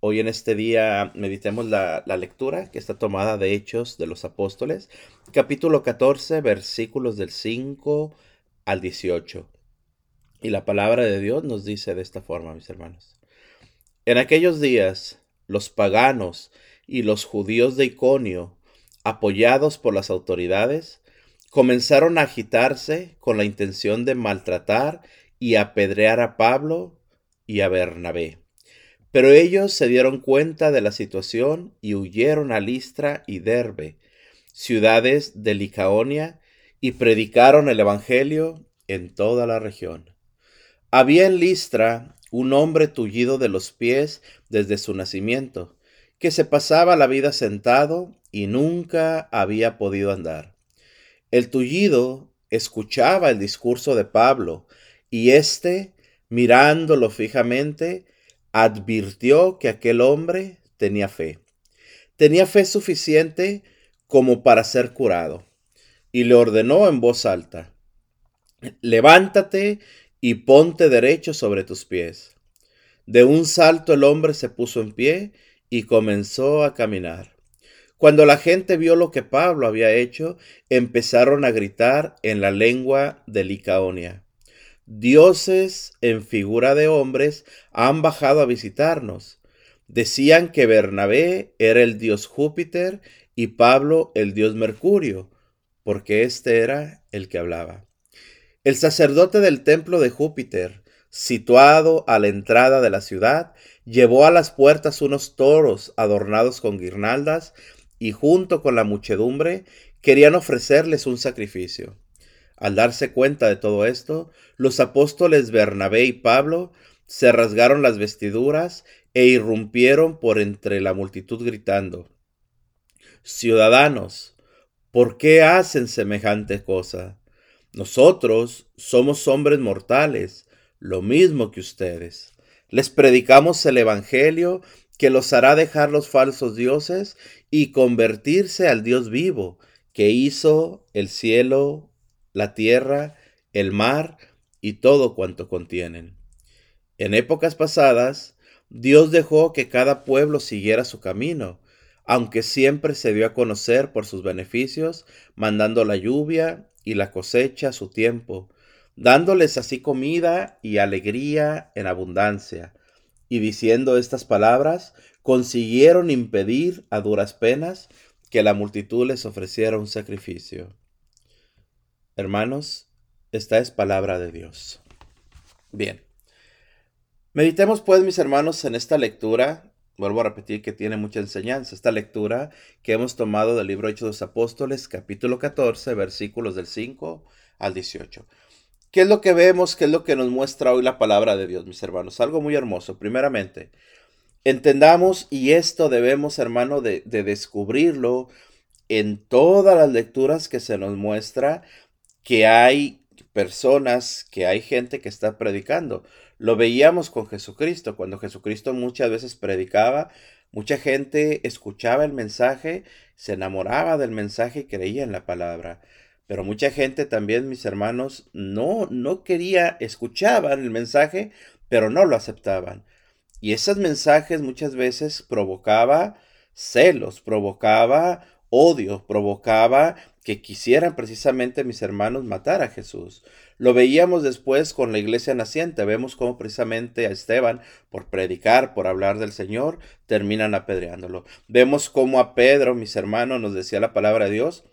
Hoy en este día meditemos la, lectura que está tomada de Hechos de los Apóstoles, capítulo 14, versículos del 5 al 18. Y la palabra de Dios nos dice de esta forma, mis hermanos. En aquellos días, los paganos y los judíos de Iconio, apoyados por las autoridades, comenzaron a agitarse con la intención de maltratar y apedrear a Pablo y a Bernabé. Pero ellos se dieron cuenta de la situación y huyeron a Listra y Derbe, ciudades de Licaonia, y predicaron el Evangelio en toda la región. Había en Listra un hombre tullido de los pies desde su nacimiento, que se pasaba la vida sentado y nunca había podido andar. El tullido escuchaba el discurso de Pablo, y éste, mirándolo fijamente, advirtió que aquel hombre tenía fe. Tenía fe suficiente como para ser curado, y le ordenó en voz alta, levántate y ponte derecho sobre tus pies. De un salto el hombre se puso en pie y comenzó a caminar. Cuando la gente vio lo que Pablo había hecho, empezaron a gritar en la lengua de Licaonia dioses en figura de hombres han bajado a visitarnos. Decían que Bernabé era el dios Júpiter y Pablo el dios Mercurio, porque éste era el que hablaba. El sacerdote del templo de Júpiter, situado a la entrada de la ciudad, llevó a las puertas unos toros adornados con guirnaldas y junto con la muchedumbre querían ofrecerles un sacrificio. Al darse cuenta de todo esto, los apóstoles Bernabé y Pablo se rasgaron las vestiduras e irrumpieron por entre la multitud gritando, Ciudadanos, ¿por qué hacen semejante cosa? Nosotros somos hombres mortales, lo mismo que ustedes. Les predicamos el Evangelio que los hará dejar los falsos dioses y convertirse al Dios vivo, que hizo el cielo, la tierra, el mar y todo cuanto contienen. En épocas pasadas, Dios dejó que cada pueblo siguiera su camino, aunque siempre se dio a conocer por sus beneficios, mandando la lluvia y la cosecha a su tiempo, dándoles así comida y alegría en abundancia. Y diciendo estas palabras, consiguieron impedir a duras penas que la multitud les ofreciera un sacrificio. Hermanos, esta es palabra de Dios. Bien. Meditemos pues, mis hermanos, en esta lectura. Vuelvo a repetir que tiene mucha enseñanza. Esta lectura que hemos tomado del libro Hechos de los Apóstoles, capítulo 14, versículos del 5 al 18. ¿Qué es lo que vemos? ¿Qué es lo que nos muestra hoy la palabra de Dios, mis hermanos? Algo muy hermoso. Primeramente, entendamos, y esto debemos, hermano, de, de descubrirlo en todas las lecturas que se nos muestra que hay personas, que hay gente que está predicando. Lo veíamos con Jesucristo, cuando Jesucristo muchas veces predicaba, mucha gente escuchaba el mensaje, se enamoraba del mensaje y creía en la palabra. Pero mucha gente también, mis hermanos, no, no quería, escuchaban el mensaje, pero no lo aceptaban. Y esos mensajes muchas veces provocaba celos, provocaba odio, provocaba que quisieran precisamente mis hermanos matar a Jesús. Lo veíamos después con la iglesia naciente. Vemos cómo precisamente a Esteban, por predicar, por hablar del Señor, terminan apedreándolo. Vemos cómo a Pedro, mis hermanos, nos decía la palabra de Dios,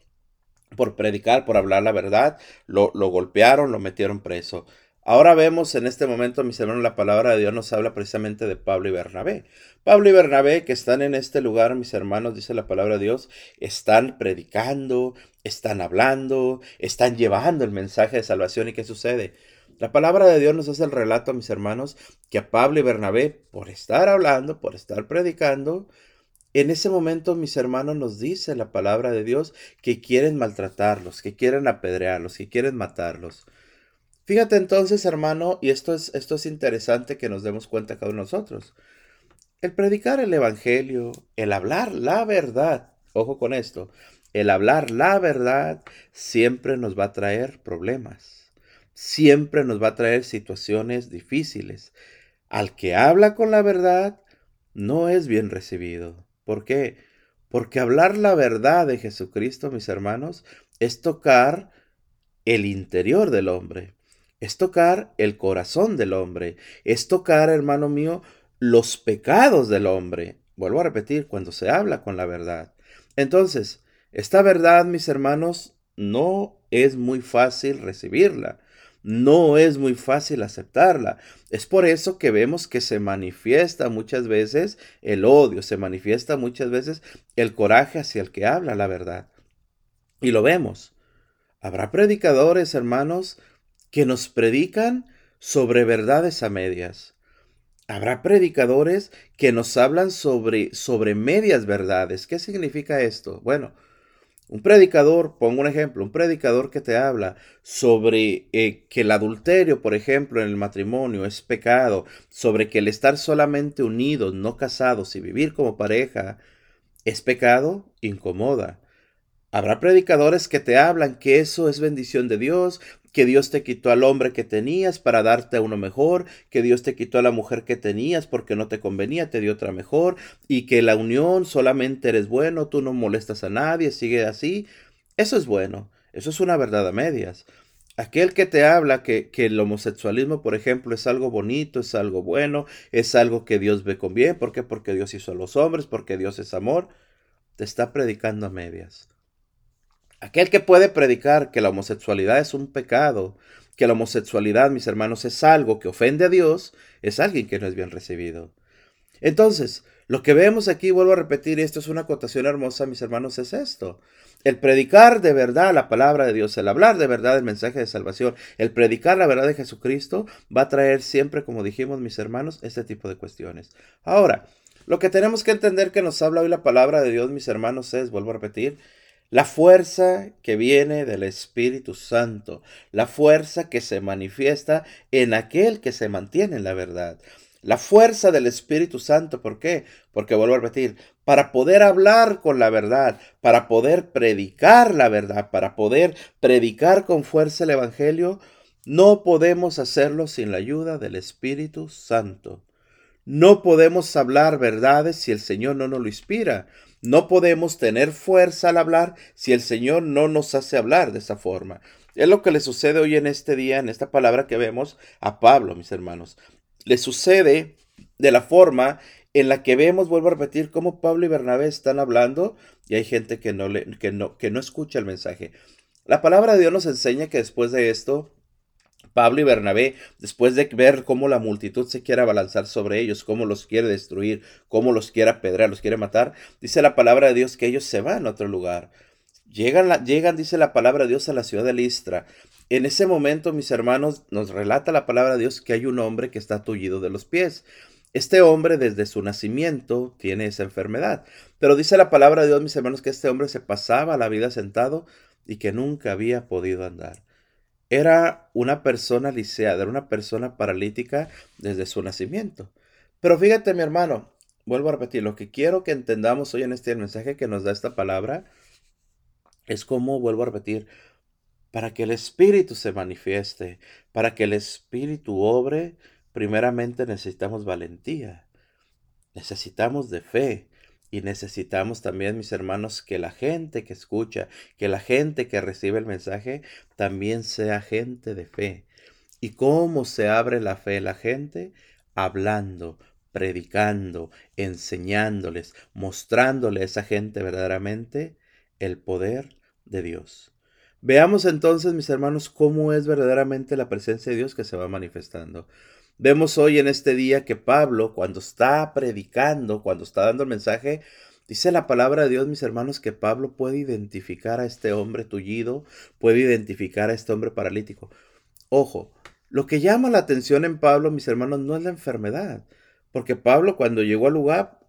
por predicar, por hablar la verdad, lo, lo golpearon, lo metieron preso. Ahora vemos en este momento, mis hermanos, la palabra de Dios nos habla precisamente de Pablo y Bernabé. Pablo y Bernabé que están en este lugar, mis hermanos, dice la palabra de Dios, están predicando, están hablando, están llevando el mensaje de salvación. ¿Y qué sucede? La palabra de Dios nos hace el relato, mis hermanos, que a Pablo y Bernabé, por estar hablando, por estar predicando, en ese momento, mis hermanos, nos dice la palabra de Dios que quieren maltratarlos, que quieren apedrearlos, que quieren matarlos. Fíjate entonces, hermano, y esto es, esto es interesante que nos demos cuenta cada uno de nosotros. El predicar el Evangelio, el hablar la verdad, ojo con esto, el hablar la verdad siempre nos va a traer problemas, siempre nos va a traer situaciones difíciles. Al que habla con la verdad, no es bien recibido. ¿Por qué? Porque hablar la verdad de Jesucristo, mis hermanos, es tocar el interior del hombre, es tocar el corazón del hombre, es tocar, hermano mío, los pecados del hombre. Vuelvo a repetir, cuando se habla con la verdad. Entonces, esta verdad, mis hermanos, no es muy fácil recibirla. No es muy fácil aceptarla. Es por eso que vemos que se manifiesta muchas veces el odio, se manifiesta muchas veces el coraje hacia el que habla la verdad. Y lo vemos. Habrá predicadores, hermanos, que nos predican sobre verdades a medias. Habrá predicadores que nos hablan sobre, sobre medias verdades. ¿Qué significa esto? Bueno, un predicador, pongo un ejemplo, un predicador que te habla sobre eh, que el adulterio, por ejemplo, en el matrimonio es pecado, sobre que el estar solamente unidos, no casados y vivir como pareja es pecado, incomoda. Habrá predicadores que te hablan que eso es bendición de Dios, que Dios te quitó al hombre que tenías para darte uno mejor, que Dios te quitó a la mujer que tenías porque no te convenía, te dio otra mejor, y que la unión solamente eres bueno, tú no molestas a nadie, sigue así. Eso es bueno, eso es una verdad a medias. Aquel que te habla que, que, el homosexualismo, por ejemplo, es algo bonito, es algo bueno, es algo que Dios ve con bien, ¿por qué? Porque Dios hizo a los hombres, porque Dios es amor, te está predicando a medias. Aquel que puede predicar que la homosexualidad es un pecado, que la homosexualidad, mis hermanos, es algo que ofende a Dios, es alguien que no es bien recibido. Entonces, lo que vemos aquí, vuelvo a repetir, esto es una acotación hermosa, mis hermanos, es esto. El predicar de verdad la palabra de Dios, el hablar de verdad el mensaje de salvación, el predicar la verdad de Jesucristo, va a traer siempre, como dijimos, mis hermanos, este tipo de cuestiones. Ahora, lo que tenemos que entender que nos habla hoy la palabra de Dios, mis hermanos, es, vuelvo a repetir, la fuerza que viene del Espíritu Santo, la fuerza que se manifiesta en aquel que se mantiene en la verdad. La fuerza del Espíritu Santo, ¿por qué? Porque vuelvo a repetir, para poder hablar con la verdad, para poder predicar la verdad, para poder predicar con fuerza el Evangelio, no podemos hacerlo sin la ayuda del Espíritu Santo. No podemos hablar verdades si el Señor no nos lo inspira. No podemos tener fuerza al hablar si el Señor no nos hace hablar de esa forma. Es lo que le sucede hoy en este día, en esta palabra que vemos a Pablo, mis hermanos. Le sucede de la forma en la que vemos, vuelvo a repetir, cómo Pablo y Bernabé están hablando y hay gente que no, le, que no, que no escucha el mensaje. La palabra de Dios nos enseña que después de esto, Pablo y Bernabé, después de ver cómo la multitud se quiere abalanzar sobre ellos, cómo los quiere destruir, cómo los quiere apedrear, los quiere matar, dice la palabra de Dios que ellos se van a otro lugar. Llegan, llegan, dice la palabra de Dios, a la ciudad de Listra. En ese momento, mis hermanos, nos relata la palabra de Dios que hay un hombre que está tullido de los pies. Este hombre desde su nacimiento tiene esa enfermedad. Pero dice la palabra de Dios, mis hermanos, que este hombre se pasaba la vida sentado y que nunca había podido andar. Era una persona liceada, era una persona paralítica desde su nacimiento. Pero fíjate, mi hermano, vuelvo a repetir, lo que quiero que entendamos hoy en este mensaje que nos da esta palabra es como, vuelvo a repetir, para que el Espíritu se manifieste, para que el Espíritu obre, primeramente necesitamos valentía, necesitamos de fe, y necesitamos también, mis hermanos, que la gente que escucha, que la gente que recibe el mensaje, también sea gente de fe. ¿Y cómo se abre la fe la gente? Hablando, predicando, enseñándoles, mostrándole a esa gente verdaderamente el poder de Dios. Veamos entonces, mis hermanos, cómo es verdaderamente la presencia de Dios que se va manifestando. Vemos hoy en este día que Pablo, cuando está predicando, cuando está dando el mensaje, dice la palabra de Dios, mis hermanos, que Pablo puede identificar a este hombre tullido, puede identificar a este hombre paralítico. Ojo, lo que llama la atención en Pablo, mis hermanos, no es la enfermedad, porque Pablo cuando llegó al lugar,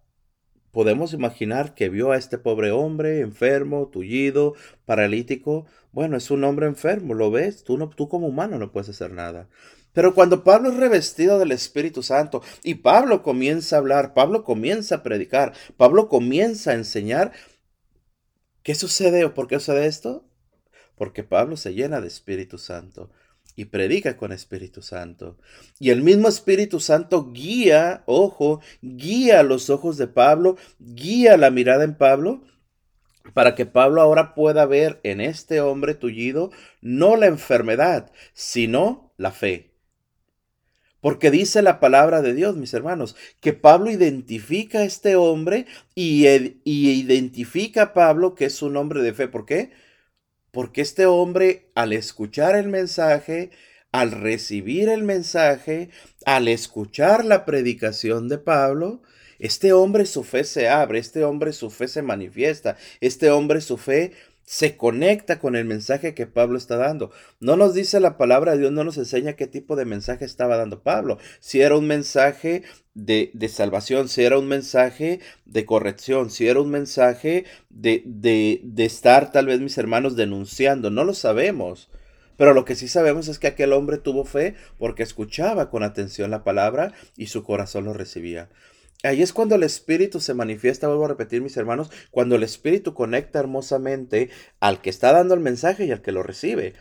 podemos imaginar que vio a este pobre hombre enfermo, tullido, paralítico. Bueno, es un hombre enfermo, lo ves, tú, no, tú como humano no puedes hacer nada. Pero cuando Pablo es revestido del Espíritu Santo y Pablo comienza a hablar, Pablo comienza a predicar, Pablo comienza a enseñar, ¿qué sucede o por qué sucede esto? Porque Pablo se llena de Espíritu Santo. y predica con Espíritu Santo. Y el mismo Espíritu Santo guía, ojo, guía los ojos de Pablo, guía la mirada en Pablo, para que Pablo ahora pueda ver en este hombre tullido no la enfermedad, sino la fe. Porque dice la palabra de Dios, mis hermanos, que Pablo identifica a este hombre y, identifica a Pablo que es un hombre de fe. ¿Por qué? Porque este hombre, al escuchar el mensaje, al recibir el mensaje, al escuchar la predicación de Pablo, este hombre su fe se abre, este hombre su fe se manifiesta, este hombre su fe se conecta con el mensaje que Pablo está dando. No nos dice la palabra de Dios, no nos enseña qué tipo de mensaje estaba dando Pablo. Si era un mensaje de, de salvación, si era un mensaje de corrección, si era un mensaje de, de, de estar tal vez mis hermanos denunciando, no lo sabemos. Pero lo que sí sabemos es que aquel hombre tuvo fe porque escuchaba con atención la palabra y su corazón lo recibía. Ahí es cuando el Espíritu se manifiesta, vuelvo a repetir mis hermanos, cuando el Espíritu conecta hermosamente al que está dando el mensaje y al que lo recibe.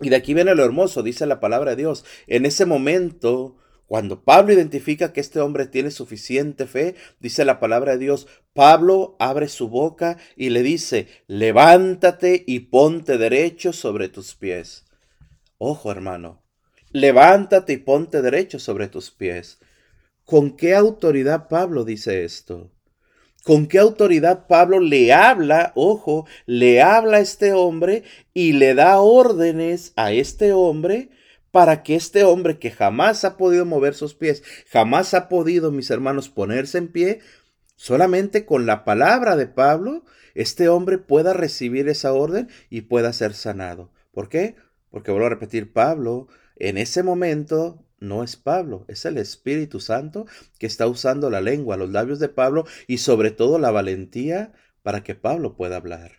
Y de aquí viene lo hermoso, dice la palabra de Dios. En ese momento, cuando Pablo identifica que este hombre tiene suficiente fe, dice la palabra de Dios, Pablo abre su boca y le dice, levántate y ponte derecho sobre tus pies. Ojo hermano, levántate y ponte derecho sobre tus pies. ¿Con qué autoridad Pablo dice esto? ¿Con qué autoridad Pablo le habla, ojo, le habla a este hombre y le da órdenes a este hombre para que este hombre que jamás ha podido mover sus pies, jamás ha podido, mis hermanos, ponerse en pie, solamente con la palabra de Pablo, este hombre pueda recibir esa orden y pueda ser sanado. ¿Por qué? Porque vuelvo a repetir, Pablo en ese momento no es Pablo, es el Espíritu Santo que está usando la lengua, los labios de Pablo y sobre todo la valentía para que Pablo pueda hablar.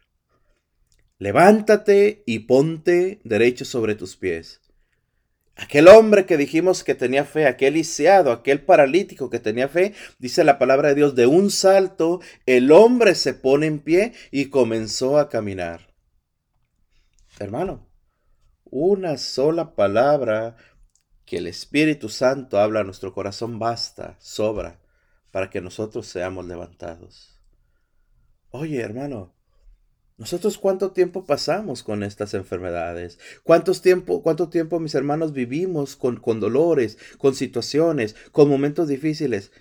Levántate y ponte derecho sobre tus pies. Aquel hombre que dijimos que tenía fe, aquel lisiado, aquel paralítico que tenía fe, dice la palabra de Dios, de un salto el hombre se pone en pie y comenzó a caminar. Hermano, una sola palabra que el Espíritu Santo habla a nuestro corazón basta, sobra, para que nosotros seamos levantados. Oye, hermano, nosotros cuánto tiempo pasamos con estas enfermedades, ¿Cuántos tiempo, cuánto tiempo mis hermanos vivimos con, con dolores, con situaciones, con momentos difíciles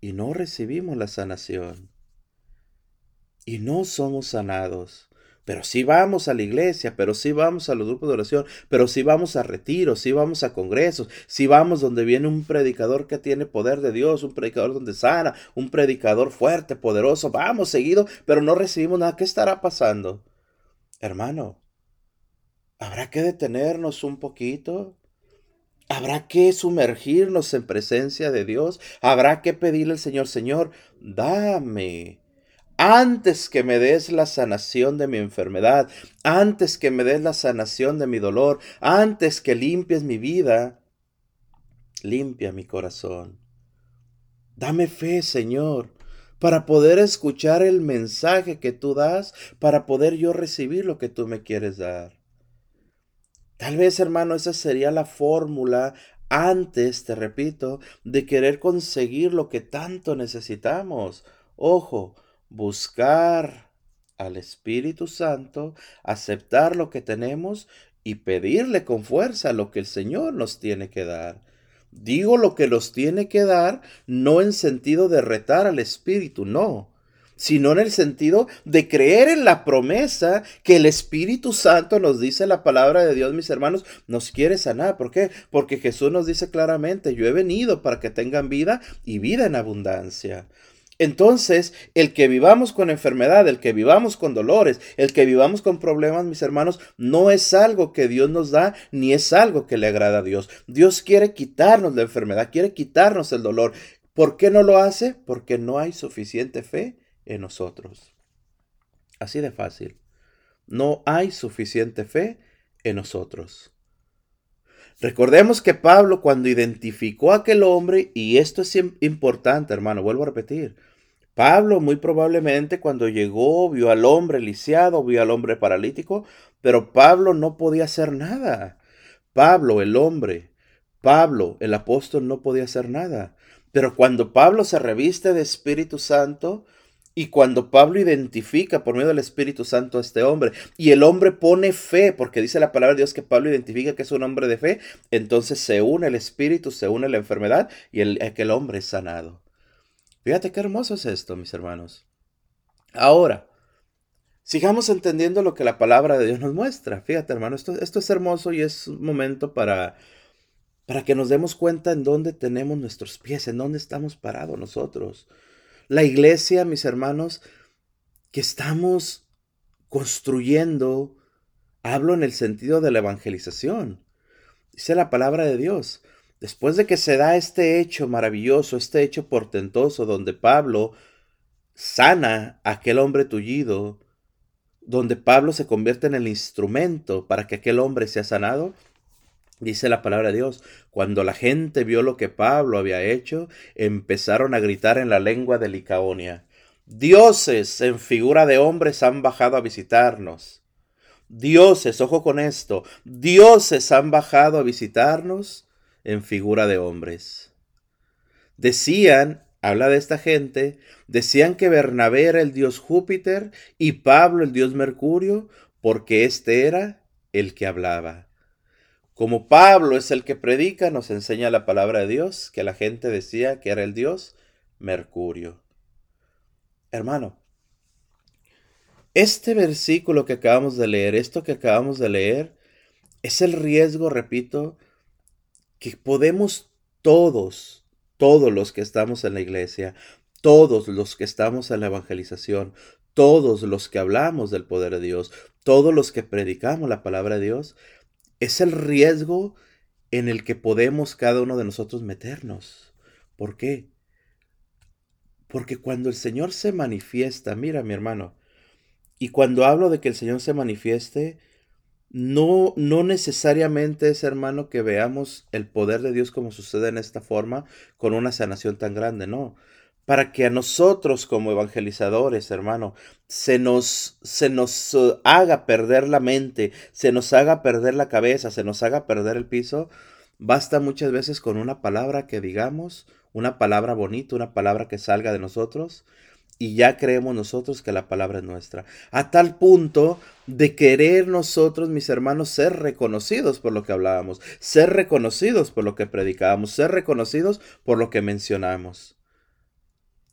y no recibimos la sanación. Y no somos sanados pero sí vamos a la iglesia, pero sí vamos a los grupos de oración, pero sí vamos a retiros, sí vamos a congresos, sí vamos donde viene un predicador que tiene poder de Dios, un predicador donde sana, un predicador fuerte, poderoso, vamos seguido, pero no recibimos nada. ¿Qué estará pasando? Hermano, habrá que detenernos un poquito. Habrá que sumergirnos en presencia de Dios. Habrá que pedirle al Señor, Señor, dame antes que me des la sanación de mi enfermedad, antes que me des la sanación de mi dolor, antes que limpies mi vida, limpia mi corazón. Dame fe, Señor, para poder escuchar el mensaje que tú das, para poder yo recibir lo que tú me quieres dar. Tal vez, hermano, esa sería la fórmula antes, te repito, de querer conseguir lo que tanto necesitamos. Ojo, buscar al Espíritu Santo, aceptar lo que tenemos y pedirle con fuerza lo que el Señor nos tiene que dar. Digo lo que nos tiene que dar no en sentido de retar al Espíritu, no, sino en el sentido de creer en la promesa que el Espíritu Santo nos dice la palabra de Dios, mis hermanos, nos quiere sanar. ¿Por qué? Porque Jesús nos dice claramente, yo he venido para que tengan vida y vida en abundancia. Entonces, el que vivamos con enfermedad, el que vivamos con dolores, el que vivamos con problemas, mis hermanos, no es algo que Dios nos da, ni es algo que le agrada a Dios. Dios quiere quitarnos la enfermedad, quiere quitarnos el dolor. ¿Por qué no lo hace? Porque no hay suficiente fe en nosotros. Así de fácil. No hay suficiente fe en nosotros. Recordemos que Pablo cuando identificó a aquel hombre, y esto es importante, hermano, vuelvo a repetir, Pablo muy probablemente cuando llegó vio al hombre lisiado, vio al hombre paralítico, pero Pablo no podía hacer nada. Pablo, el hombre, Pablo, el apóstol, no podía hacer nada. Pero cuando Pablo se reviste de Espíritu Santo, y cuando Pablo identifica por medio del Espíritu Santo a este hombre, y el hombre pone fe, porque dice la palabra de Dios que Pablo identifica que es un hombre de fe, entonces se une el Espíritu, se une la enfermedad y el, aquel hombre es sanado. Fíjate qué hermoso es esto, mis hermanos. Ahora, sigamos entendiendo lo que la palabra de Dios nos muestra. Fíjate, hermano, esto, esto es hermoso y es un momento para, para que nos demos cuenta en dónde tenemos nuestros pies, en dónde estamos parados nosotros. La iglesia, mis hermanos, que estamos construyendo, hablo en el sentido de la evangelización. Dice la palabra de Dios. Después de que se da este hecho maravilloso, este hecho portentoso, donde Pablo sana a aquel hombre tullido, donde Pablo se convierte en el instrumento para que aquel hombre sea sanado, Dice la palabra de Dios, cuando la gente vio lo que Pablo había hecho, empezaron a gritar en la lengua de Licaonia, dioses en figura de hombres han bajado a visitarnos. Dioses, ojo con esto, dioses han bajado a visitarnos en figura de hombres. Decían, habla de esta gente, decían que Bernabé era el dios Júpiter y Pablo el dios Mercurio, porque éste era el que hablaba. Como Pablo es el que predica, nos enseña la palabra de Dios, que la gente decía que era el Dios Mercurio. Hermano, este versículo que acabamos de leer, esto que acabamos de leer, es el riesgo, repito, que podemos todos, todos los que estamos en la iglesia, todos los que estamos en la evangelización, todos los que hablamos del poder de Dios, todos los que predicamos la palabra de Dios, es el riesgo en el que podemos cada uno de nosotros meternos. ¿Por qué? Porque cuando el Señor se manifiesta, mira mi hermano, y cuando hablo de que el Señor se manifieste, no, no necesariamente es, hermano, que veamos el poder de Dios como sucede en esta forma, con una sanación tan grande, no. Para que a nosotros como evangelizadores, hermano, se nos, se nos uh, haga perder la mente, se nos haga perder la cabeza, se nos haga perder el piso, basta muchas veces con una palabra que digamos, una palabra bonita, una palabra que salga de nosotros, y ya creemos nosotros que la palabra es nuestra. A tal punto de querer nosotros, mis hermanos, ser reconocidos por lo que hablábamos, ser reconocidos por lo que predicábamos, ser reconocidos por lo que mencionamos.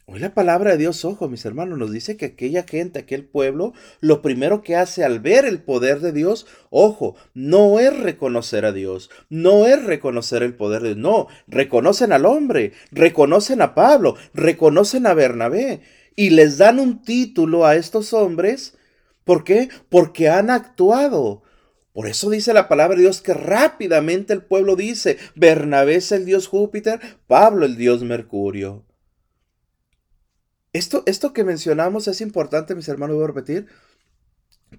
Hoy la palabra de Dios, ojo, mis hermanos, nos dice que aquella gente, aquel pueblo, lo primero que hace al ver el poder de Dios, ojo, no es reconocer a Dios, no es reconocer el poder de Dios, no, reconocen al hombre, reconocen a Pablo, reconocen a Bernabé y les dan un título a estos hombres. ¿Por qué? Porque han actuado. Por eso dice la palabra de Dios que rápidamente el pueblo dice, Bernabé es el dios Júpiter, Pablo el dios Mercurio. Esto, esto que mencionamos es importante, mis hermanos, voy a repetir,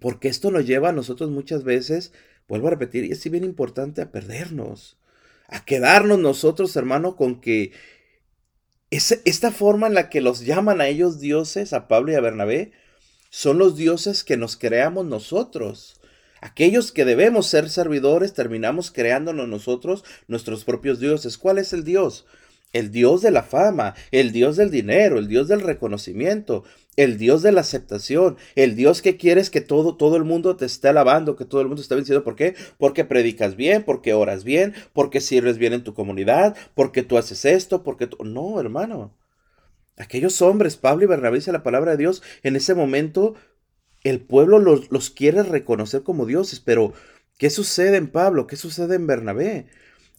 porque esto nos lleva a nosotros muchas veces, vuelvo a repetir, y es bien importante a perdernos, a quedarnos nosotros, hermano, con que esta forma en la que los llaman a ellos dioses, a Pablo y a Bernabé, son los dioses que nos creamos nosotros. Aquellos que debemos ser servidores, terminamos creándonos nosotros nuestros propios dioses. ¿Cuál es el Dios? el Dios de la fama, el Dios del dinero, el Dios del reconocimiento, el Dios de la aceptación, el Dios que quieres que todo, todo el mundo te esté alabando, que todo el mundo esté vencido. ¿Por qué? Porque predicas bien, porque oras bien, porque sirves bien en tu comunidad, porque tú haces esto, porque tú... No, hermano. Aquellos hombres, Pablo y Bernabé, dice la palabra de Dios, en ese momento el pueblo los, los quiere reconocer como dioses, pero ¿qué sucede en Pablo? ¿Qué sucede en Bernabé?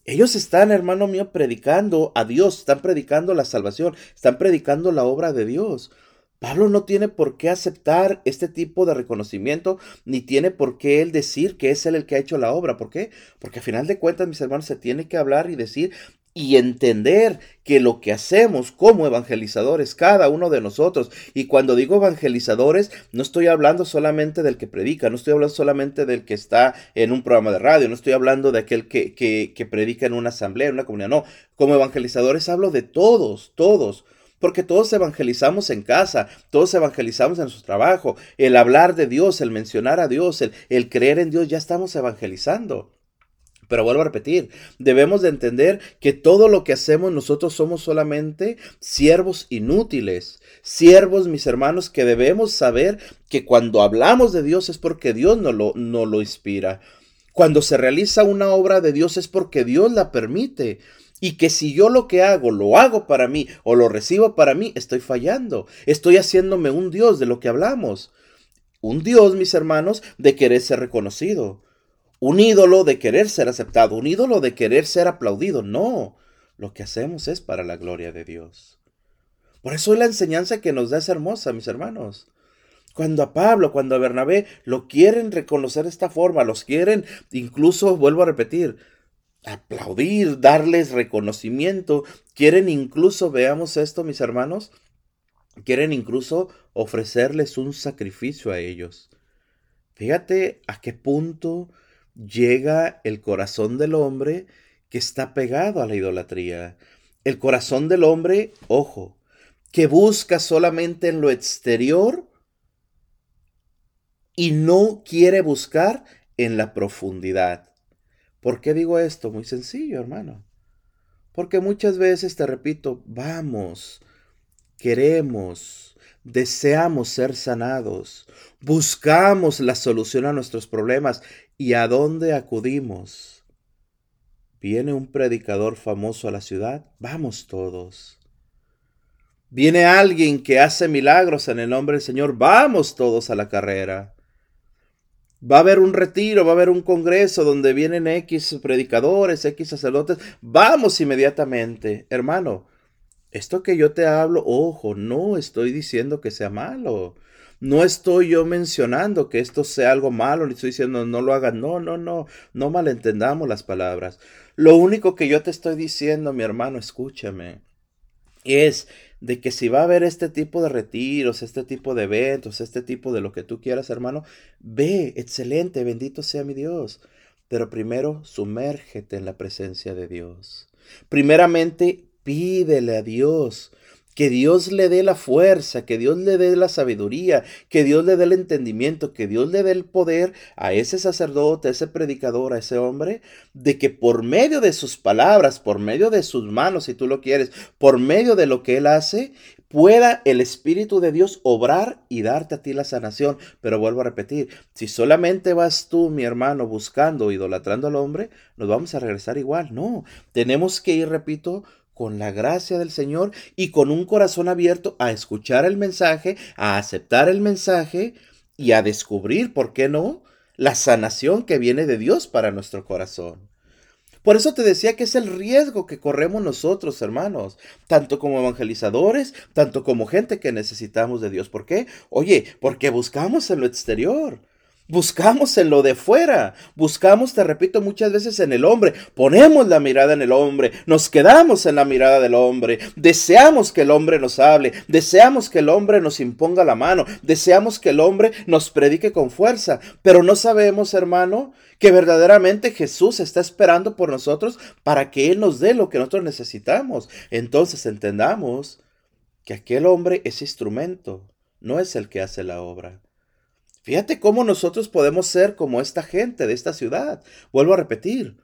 Ellos están, hermano mío, predicando a Dios, están predicando la salvación, están predicando la obra de Dios. Pablo no tiene por qué aceptar este tipo de reconocimiento, ni tiene por qué él decir que es él el que ha hecho la obra. ¿Por qué? Porque a final de cuentas, mis hermanos, se tiene que hablar y decir y entender que lo que hacemos como evangelizadores, cada uno de nosotros, y cuando digo evangelizadores, no estoy hablando solamente del que predica, no estoy hablando solamente del que está en un programa de radio, no estoy hablando de aquel que, predica en una asamblea, en una comunidad, no, como evangelizadores hablo de todos, todos. Porque todos evangelizamos en casa, todos evangelizamos en su trabajo. El hablar de Dios, el mencionar a Dios, el, creer en Dios, ya estamos evangelizando. Pero vuelvo a repetir, debemos de entender que todo lo que hacemos nosotros somos solamente siervos inútiles, siervos, mis hermanos, que debemos saber que cuando hablamos de Dios es porque Dios no lo, no lo inspira. Cuando se realiza una obra de Dios es porque Dios la permite. Y que si yo lo que hago lo hago para mí o lo recibo para mí, estoy fallando. Estoy haciéndome un Dios de lo que hablamos. Un Dios, mis hermanos, de querer ser reconocido. Un ídolo de querer ser aceptado. Un ídolo de querer ser aplaudido. No. Lo que hacemos es para la gloria de Dios. Por eso la enseñanza que nos da es hermosa, mis hermanos. Cuando a Pablo, cuando a Bernabé lo quieren reconocer de esta forma, los quieren, incluso, vuelvo a repetir, aplaudir, darles reconocimiento. Quieren incluso, veamos esto, mis hermanos, quieren incluso ofrecerles un sacrificio a ellos. Fíjate a qué punto llega el corazón del hombre que está pegado a la idolatría. El corazón del hombre, ojo, que busca solamente en lo exterior y no quiere buscar en la profundidad. ¿Por qué digo esto? Muy sencillo, hermano. Porque muchas veces, te repito, vamos, queremos, deseamos ser sanados, buscamos la solución a nuestros problemas y a dónde acudimos. Viene un predicador famoso a la ciudad, vamos todos. Viene alguien que hace milagros en el nombre del Señor, vamos todos a la carrera. Va a haber un retiro, va a haber un congreso donde vienen X predicadores, X sacerdotes. Vamos inmediatamente. Hermano, esto que yo te hablo, ojo, no estoy diciendo que sea malo. No estoy yo mencionando que esto sea algo malo, ni estoy diciendo no lo hagan. No, no, no, no malentendamos las palabras. Lo único que yo te estoy diciendo, mi hermano, escúchame, es de que si va a haber este tipo de retiros, este tipo de eventos, este tipo de lo que tú quieras, hermano, ve, excelente, bendito sea mi Dios. Pero primero, sumérgete en la presencia de Dios. Primeramente, pídele a Dios que Dios le dé la fuerza, que Dios le dé la sabiduría, que Dios le dé el entendimiento, que Dios le dé el poder a ese sacerdote, a ese predicador, a ese hombre, de que por medio de sus palabras, por medio de sus manos, si tú lo quieres, por medio de lo que él hace, pueda el Espíritu de Dios obrar y darte a ti la sanación. Pero vuelvo a repetir, si solamente vas tú, mi hermano, buscando, idolatrando al hombre, nos vamos a regresar igual. No, tenemos que ir, repito, con la gracia del Señor y con un corazón abierto a escuchar el mensaje, a aceptar el mensaje y a descubrir, ¿por qué no?, la sanación que viene de Dios para nuestro corazón. Por eso te decía que es el riesgo que corremos nosotros, hermanos, tanto como evangelizadores, tanto como gente que necesitamos de Dios. ¿Por qué? Oye, porque buscamos en lo exterior. Buscamos en lo de fuera, buscamos, te repito, muchas veces en el hombre, ponemos la mirada en el hombre, nos quedamos en la mirada del hombre, deseamos que el hombre nos hable, deseamos que el hombre nos imponga la mano, deseamos que el hombre nos predique con fuerza, pero no sabemos, hermano, que verdaderamente Jesús está esperando por nosotros para que Él nos dé lo que nosotros necesitamos. Entonces entendamos que aquel hombre es instrumento, no es el que hace la obra. Fíjate cómo nosotros podemos ser como esta gente de esta ciudad. Vuelvo a repetir.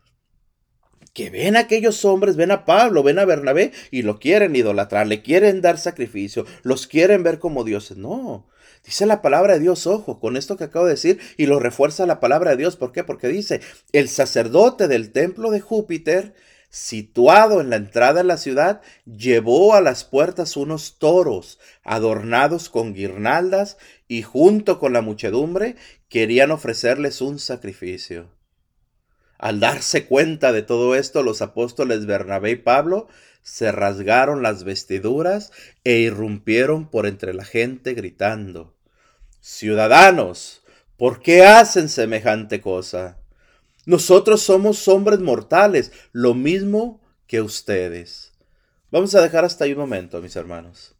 Que ven a aquellos hombres, ven a Pablo, ven a Bernabé y lo quieren idolatrar, le quieren dar sacrificio, los quieren ver como dioses. No, dice la palabra de Dios, ojo, con esto que acabo de decir, y lo refuerza la palabra de Dios. ¿Por qué? Porque dice, el sacerdote del templo de Júpiter situado en la entrada de la ciudad, llevó a las puertas unos toros adornados con guirnaldas y junto con la muchedumbre querían ofrecerles un sacrificio. Al darse cuenta de todo esto, los apóstoles Bernabé y Pablo se rasgaron las vestiduras e irrumpieron por entre la gente gritando, Ciudadanos, ¿por qué hacen semejante cosa? Nosotros somos hombres mortales, lo mismo que ustedes. Vamos a dejar hasta ahí un momento, mis hermanos.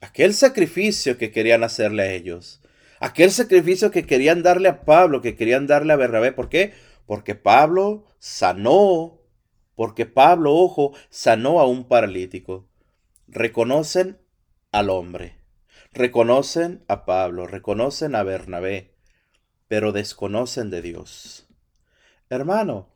Aquel sacrificio que querían hacerle a ellos, aquel sacrificio que querían darle a Pablo, que querían darle a Bernabé, ¿por qué? Porque Pablo sanó, porque Pablo, ojo, sanó a un paralítico. Reconocen al hombre, reconocen a Pablo, reconocen a Bernabé, pero desconocen de Dios. Hermano,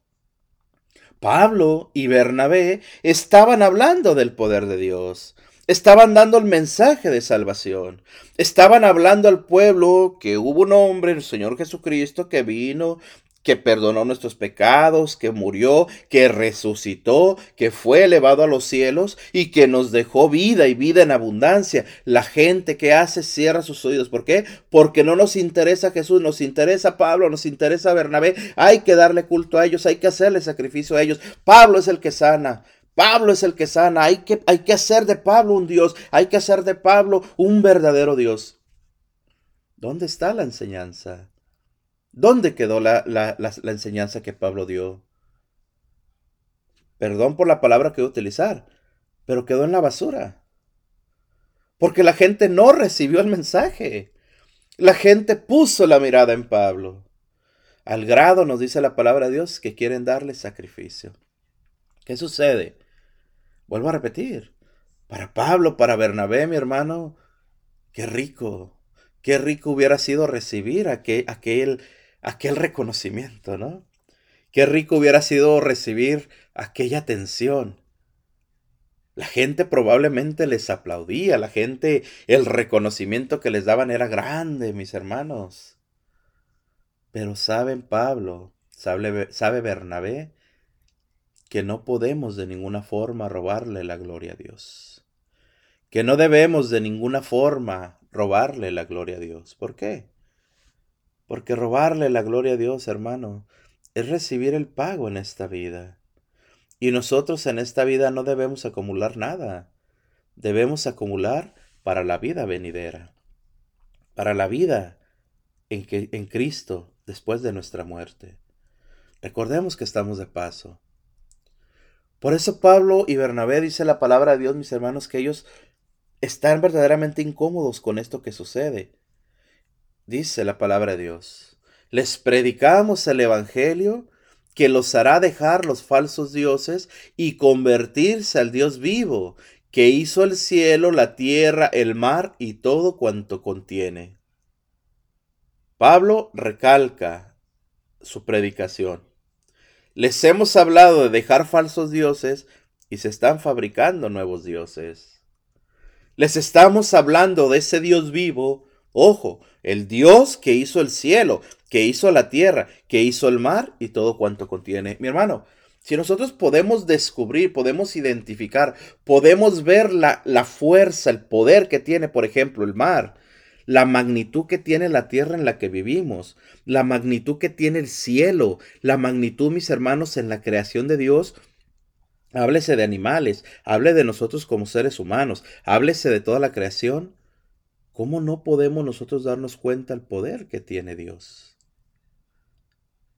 Pablo y Bernabé estaban hablando del poder de Dios. Estaban dando el mensaje de salvación. Estaban hablando al pueblo que hubo un hombre, el Señor Jesucristo, que vino, que perdonó nuestros pecados, que murió, que resucitó, que fue elevado a los cielos y que nos dejó vida y vida en abundancia. La gente que hace cierra sus oídos. ¿Por qué? Porque no nos interesa Jesús, nos interesa Pablo, nos interesa Bernabé. Hay que darle culto a ellos, hay que hacerle sacrificio a ellos. Pablo es el que sana. Pablo es el que sana. Hay que, hay que hacer de Pablo un Dios. Hay que hacer de Pablo un verdadero Dios. ¿Dónde está la enseñanza? ¿Dónde quedó la, enseñanza que Pablo dio? Perdón por la palabra que voy a utilizar, pero quedó en la basura. Porque la gente no recibió el mensaje. La gente puso la mirada en Pablo. Al grado nos dice la palabra de Dios que quieren darle sacrificio. ¿Qué sucede? Vuelvo a repetir. Para Pablo, para Bernabé, mi hermano, qué rico, qué rico hubiera sido recibir aquel, aquel aquel reconocimiento, ¿no? Qué rico hubiera sido recibir aquella atención. La gente probablemente les aplaudía, la gente, el reconocimiento que les daban era grande, mis hermanos. Pero saben Pablo, sabe, sabe Bernabé, que no podemos de ninguna forma robarle la gloria a Dios. Que no debemos de ninguna forma robarle la gloria a Dios. ¿Por qué? Porque robarle la gloria a Dios, hermano, es recibir el pago en esta vida. Y nosotros en esta vida no debemos acumular nada. Debemos acumular para la vida venidera. Para la vida en, que, en Cristo después de nuestra muerte. Recordemos que estamos de paso. Por eso Pablo y Bernabé dice la palabra de Dios, mis hermanos, que ellos están verdaderamente incómodos con esto que sucede dice la palabra de Dios. Les predicamos el Evangelio que los hará dejar los falsos dioses y convertirse al Dios vivo, que hizo el cielo, la tierra, el mar y todo cuanto contiene. Pablo recalca su predicación. Les hemos hablado de dejar falsos dioses y se están fabricando nuevos dioses. Les estamos hablando de ese Dios vivo Ojo, el Dios que hizo el cielo, que hizo la tierra, que hizo el mar y todo cuanto contiene. Mi hermano, si nosotros podemos descubrir, podemos identificar, podemos ver la, la, fuerza, el poder que tiene, por ejemplo, el mar, la magnitud que tiene la tierra en la que vivimos, la magnitud que tiene el cielo, la magnitud, mis hermanos, en la creación de Dios, háblese de animales, hable de nosotros como seres humanos, háblese de toda la creación. ¿Cómo no podemos nosotros darnos cuenta el poder que tiene Dios?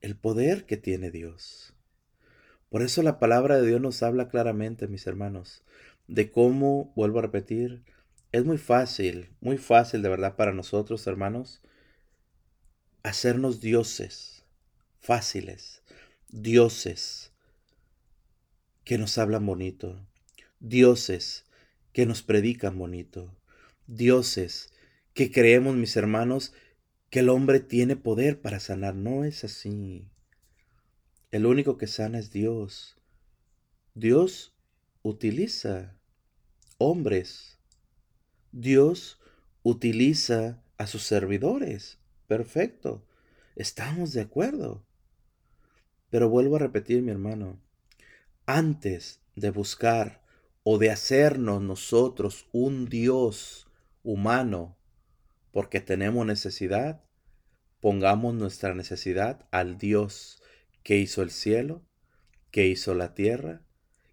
El poder que tiene Dios. Por eso la palabra de Dios nos habla claramente, mis hermanos, de cómo, vuelvo a repetir, es muy fácil, muy fácil de verdad para nosotros, hermanos, hacernos dioses, fáciles, dioses que nos hablan bonito, dioses que nos predican bonito, dioses que creemos, mis hermanos, que el hombre tiene poder para sanar. No es así. El único que sana es Dios. Dios utiliza hombres. Dios utiliza a sus servidores. Perfecto. Estamos de acuerdo. Pero vuelvo a repetir, mi hermano, antes de buscar o de hacernos nosotros un Dios humano porque tenemos necesidad, pongamos nuestra necesidad al Dios que hizo el cielo, que hizo la tierra,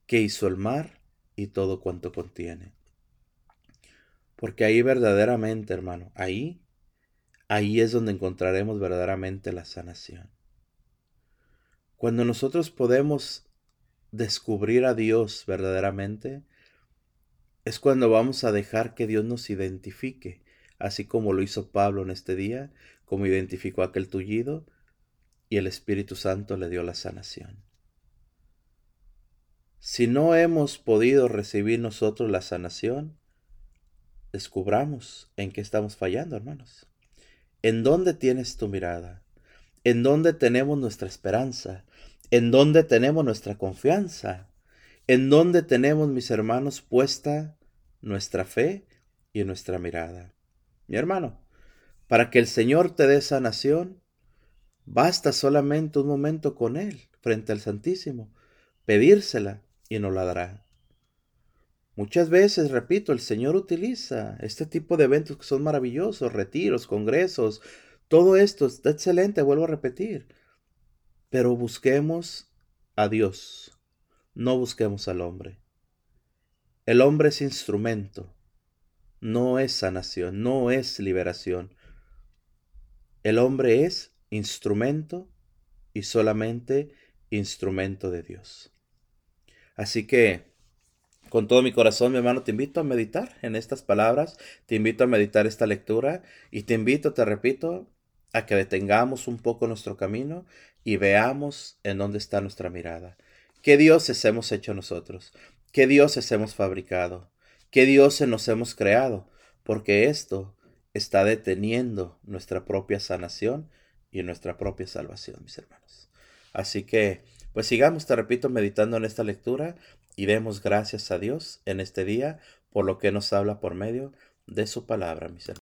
que hizo el mar y todo cuanto contiene. Porque ahí verdaderamente, hermano, ahí, ahí es donde encontraremos verdaderamente la sanación. Cuando nosotros podemos descubrir a Dios verdaderamente, es cuando vamos a dejar que Dios nos identifique así como lo hizo Pablo en este día, como identificó aquel tullido, y el Espíritu Santo le dio la sanación. Si no hemos podido recibir nosotros la sanación, descubramos en qué estamos fallando, hermanos. ¿En dónde tienes tu mirada? ¿En dónde tenemos nuestra esperanza? en dónde tenemos nuestra confianza, en dónde tenemos, mis hermanos, puesta nuestra fe y nuestra mirada. Mi hermano, para que el Señor te dé sanación, basta solamente un momento con Él frente al Santísimo, pedírsela y nos la dará. Muchas veces, repito, el Señor utiliza este tipo de eventos que son maravillosos, retiros, congresos, todo esto está excelente, vuelvo a repetir. Pero busquemos a Dios, no busquemos al hombre. El hombre es instrumento, no es sanación, no es liberación. El hombre es instrumento y solamente instrumento de Dios. Así que, con todo mi corazón, mi hermano, te invito a meditar en estas palabras, te invito a meditar esta lectura y te invito, te repito, a que detengamos un poco nuestro camino y veamos en dónde está nuestra mirada. ¿Qué dioses hemos hecho nosotros? ¿Qué dioses hemos fabricado? ¿Qué dioses nos hemos creado? Porque esto está deteniendo nuestra propia sanación y nuestra propia salvación, mis hermanos. Así que, pues sigamos, te repito, meditando en esta lectura y demos gracias a Dios en este día por lo que nos habla por medio de su palabra, mis hermanos.